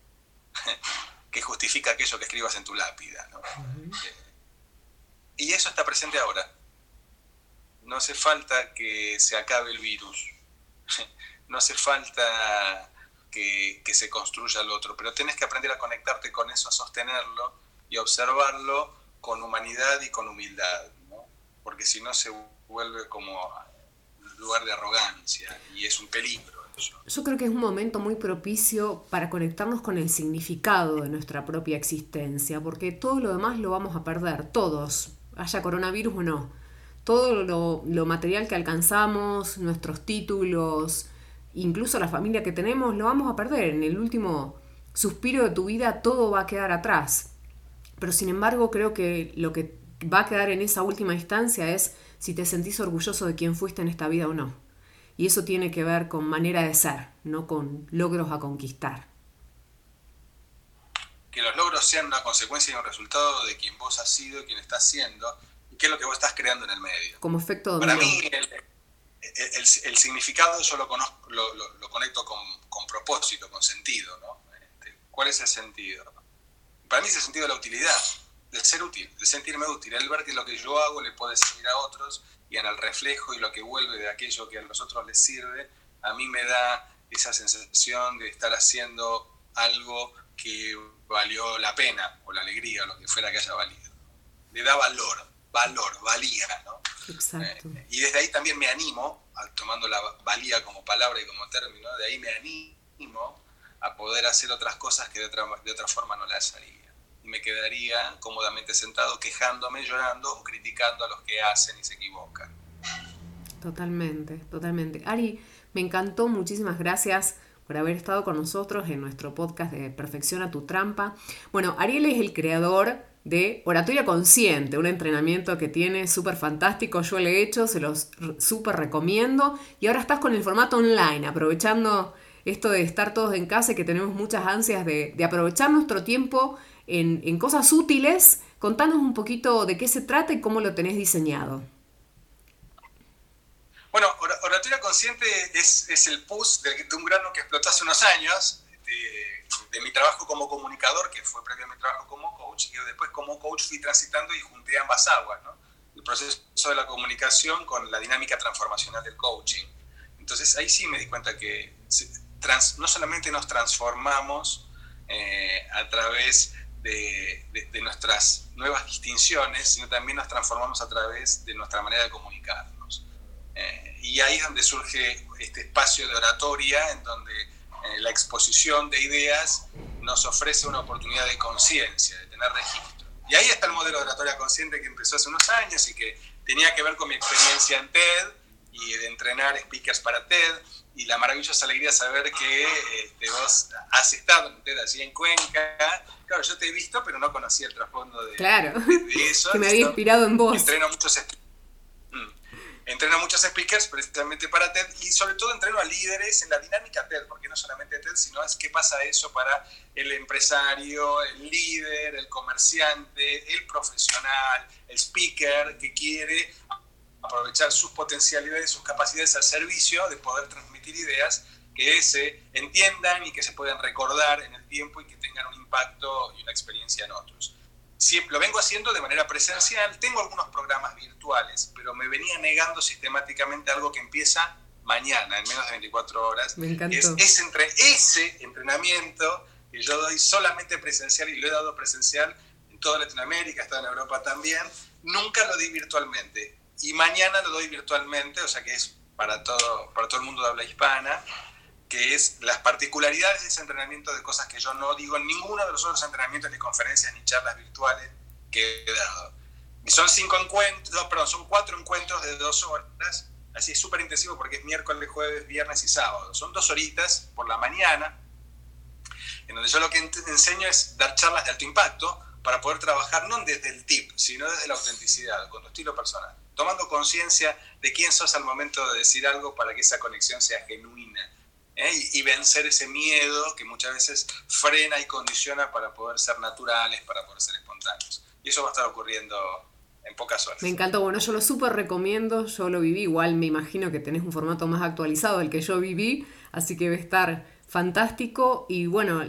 que justifica aquello que escribas en tu lápida. Y eso está presente ahora. No hace falta que se acabe el virus. No hace falta que, que, se construya el otro, pero tienes que aprender a conectarte con eso, a sostenerlo y observarlo con humanidad y con humildad, ¿no? porque si no se vuelve como lugar de arrogancia y es un peligro. Yo creo que es un momento muy propicio para conectarnos con el significado de nuestra propia existencia, porque todo lo demás lo vamos a perder, todos, haya coronavirus o no. Todo lo, lo material que alcanzamos, nuestros títulos, incluso la familia que tenemos, lo vamos a perder. En el último suspiro de tu vida todo va a quedar atrás. Pero sin embargo creo que lo que va a quedar en esa última instancia es si te sentís orgulloso de quién fuiste en esta vida o no. Y eso tiene que ver con manera de ser, no con logros a conquistar. Que los logros sean una consecuencia y un resultado de quien vos has sido, quien estás siendo, y qué es lo que vos estás creando en el medio. Como efecto Para mí, el, significado yo lo, conozco, lo, conecto con, con, propósito, con sentido. ¿no? Este, ¿Cuál es el sentido? Para mí es el sentido de la utilidad de ser útil, de sentirme útil, el ver que lo que yo hago le puede servir a otros y en el reflejo y lo que vuelve de aquello que a los otros les sirve, a mí me da esa sensación de estar haciendo algo que valió la pena o la alegría o lo que fuera que haya valido. Le da valor, valor, valía, ¿no? Exacto. Eh, y desde ahí también me animo, tomando la valía como palabra y como término, de ahí me animo a poder hacer otras cosas que de otra, de otra forma no las haría me quedaría cómodamente sentado quejándome, llorando o criticando a los que hacen y se equivocan. Totalmente, totalmente. Ari, me encantó, muchísimas gracias por haber estado con nosotros en nuestro podcast de Perfecciona tu trampa. Bueno, Ariel es el creador de Oratoria Consciente, un entrenamiento que tiene súper fantástico, yo lo he hecho, se los súper recomiendo y ahora estás con el formato online, aprovechando esto de estar todos en casa y que tenemos muchas ansias de, de aprovechar nuestro tiempo en, cosas útiles. Contanos un poquito de qué se trata y cómo lo tenés diseñado. Bueno, Oratoria Consciente es, el PUS de, un grano que explotó hace unos años, de, mi trabajo como comunicador, que fue previo a mi trabajo como coach, y después como coach fui transitando y junté ambas aguas, ¿no? el proceso de la comunicación con la dinámica transformacional del coaching. Entonces ahí sí me di cuenta que no solamente nos transformamos eh, a través de, nuestras nuevas distinciones, sino también nos transformamos a través de nuestra manera de comunicarnos. Eh, y ahí es donde surge este espacio de oratoria, en donde eh, la exposición de ideas nos ofrece una oportunidad de conciencia, de tener registro. Y ahí está el modelo de oratoria consciente que empezó hace unos años y que tenía que ver con mi experiencia en TED y de entrenar speakers para TED y la maravillosa alegría de saber que este, vos has estado en TED allí en Cuenca claro, yo te he visto, pero no conocía el trasfondo de, claro, eso. que me había inspirado en vos. Entreno muchos, mm, entreno muchos speakers precisamente para TED y sobre todo entreno a líderes en la dinámica TED, porque no solamente TED, sino es qué pasa eso para el empresario, el líder, el comerciante, el profesional, el speaker que quiere aprovechar sus potencialidades, sus capacidades al servicio de poder transmitir ideas que se entiendan y que se puedan recordar en el tiempo y que tengan un impacto y una experiencia en otros. Siempre, lo vengo haciendo de manera presencial, tengo algunos programas virtuales, pero me venía negando sistemáticamente algo que empieza mañana, en menos de 24 horas. Me encantó. Es, entre, ese entrenamiento que yo doy solamente presencial y lo he dado presencial en toda Latinoamérica, está en Europa también, nunca lo di virtualmente. Y mañana lo doy virtualmente, o sea que es para todo, para todo el mundo de habla hispana que es las particularidades de ese entrenamiento de cosas que yo no digo en ninguno de los otros entrenamientos, ni conferencias, ni charlas virtuales que he dado. Y son cinco encuentros, perdón, son cuatro encuentros de dos horas, así es súper intensivo porque es miércoles, jueves, viernes y sábado. Son dos horitas por la mañana, en donde yo lo que enseño es dar charlas de alto impacto para poder trabajar no desde el tip, sino desde la autenticidad, con tu estilo personal, tomando conciencia de quién sos al momento de decir algo para que esa conexión sea genuina ¿eh? y, vencer ese miedo que muchas veces frena y condiciona para poder ser naturales, para poder ser espontáneos. Y eso va a estar ocurriendo en pocas horas. Me encantó, bueno, yo lo súper recomiendo, yo lo viví, igual me imagino que tenés un formato más actualizado del que yo viví, así que va a estar fantástico y bueno,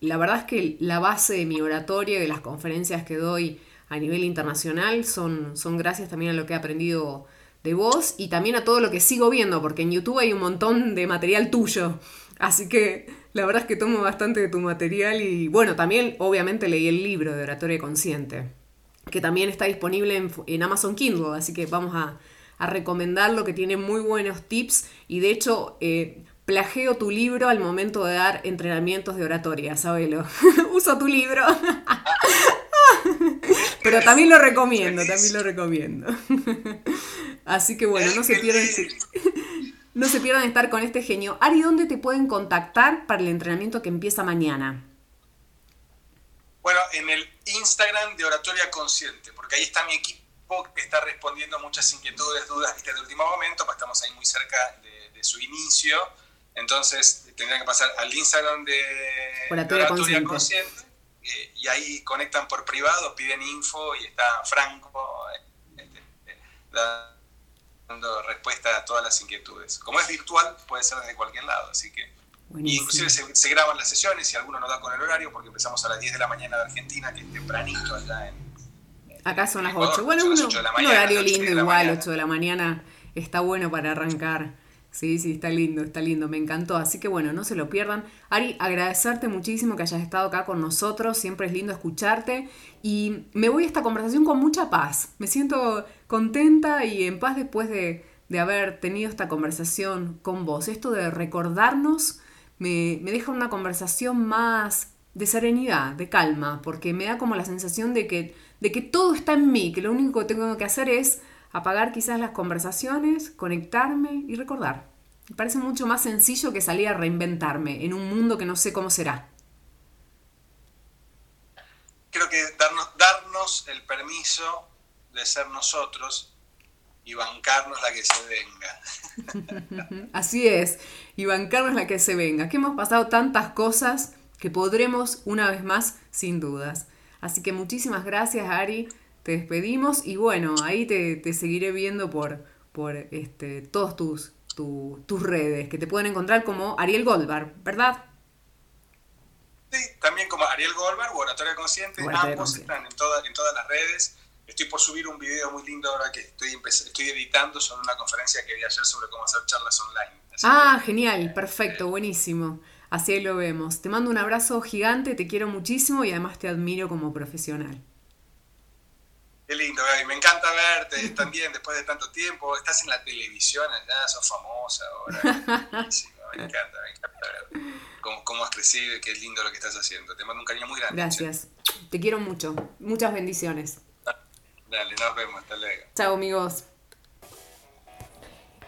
la verdad es que la base de mi oratoria y de las conferencias que doy a nivel internacional son, son gracias también a lo que he aprendido de vos y también a todo lo que sigo viendo, porque en YouTube hay un montón de material tuyo. Así que la verdad es que tomo bastante de tu material y bueno, también obviamente leí el libro de Oratoria Consciente, que también está disponible en, Amazon Kindle, así que vamos a, recomendarlo, que tiene muy buenos tips y de hecho eh, plageo tu libro al momento de dar entrenamientos de oratoria, sabelo. Uso tu libro. Pero también lo recomiendo, también lo recomiendo. Así que bueno, no se pierdan. No se pierdan estar con este genio. Ari, ¿dónde te pueden contactar para el entrenamiento que empieza mañana? Bueno, en el Instagram de Oratoria Consciente, porque ahí está mi equipo que está respondiendo muchas inquietudes, dudas ¿viste? de último momento, pues estamos ahí muy cerca de, su inicio. Entonces tendrían que pasar al Instagram de Oratoria, Consciente, Consciente eh, y ahí conectan por privado, piden info y está Franco este, dando respuesta a todas las inquietudes. Como es virtual, puede ser desde cualquier lado, así que y inclusive se, graban las sesiones y alguno no da con el horario porque empezamos a las 10 de la mañana de Argentina, que es tempranito allá en... Acá son las 8. Bueno, uno, un horario lindo igual, 8 de la mañana está bueno para arrancar. Sí, sí, está lindo, está lindo, me encantó. Así que bueno, no se lo pierdan. Ari, agradecerte muchísimo que hayas estado acá con nosotros, siempre es lindo escucharte y me voy a esta conversación con mucha paz. Me siento contenta y en paz después de, de haber tenido esta conversación con vos. Esto de recordarnos me, deja una conversación más de serenidad, de calma, porque me da como la sensación de que, de que todo está en mí, que lo único que tengo que hacer es apagar quizás las conversaciones, conectarme y recordar. Me parece mucho más sencillo que salir a reinventarme en un mundo que no sé cómo será. Creo que darnos, darnos el permiso de ser nosotros y bancarnos la que se venga. Así es, y bancarnos la que se venga. Que hemos pasado tantas cosas que podremos una vez más, sin dudas. Así que muchísimas gracias, Ari. Te despedimos y bueno, ahí te, seguiré viendo por, por este, todas tus, tus redes, que te pueden encontrar como Ariel Goldbar, ¿verdad? Sí, también como Ariel Goldbar, Oratoria Consciente, ambos están en, todas en todas las redes. Estoy por subir un video muy lindo ahora que estoy, estoy editando sobre una conferencia que vi ayer sobre cómo hacer charlas online. ah, genial, eh, perfecto, buenísimo. Así ahí lo vemos. Te mando un abrazo gigante, te quiero muchísimo y además te admiro como profesional. Qué lindo, Gaby. Me encanta verte también después de tanto tiempo. Estás en la televisión allá, sos famosa ahora. me encanta, me encanta ver cómo, cómo, has crecido y qué lindo lo que estás haciendo. Te mando un cariño muy grande. Gracias. Te quiero mucho. Muchas bendiciones. Dale, nos vemos, hasta luego. Chao amigos.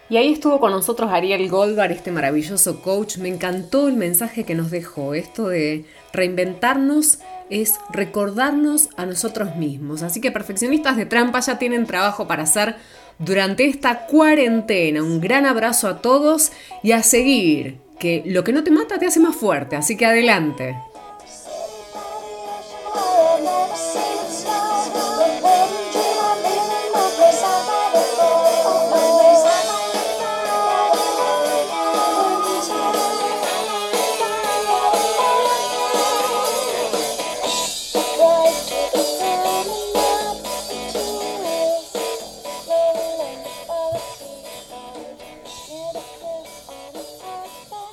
Y ahí estuvo con nosotros Ariel Goldbar, este maravilloso coach. Me encantó el mensaje que nos dejó. Esto de reinventarnos es recordarnos a nosotros mismos. Así que perfeccionistas de trampa ya tienen trabajo para hacer durante esta cuarentena. Un gran abrazo a todos y a seguir, que lo que no te mata te hace más fuerte. Así que adelante.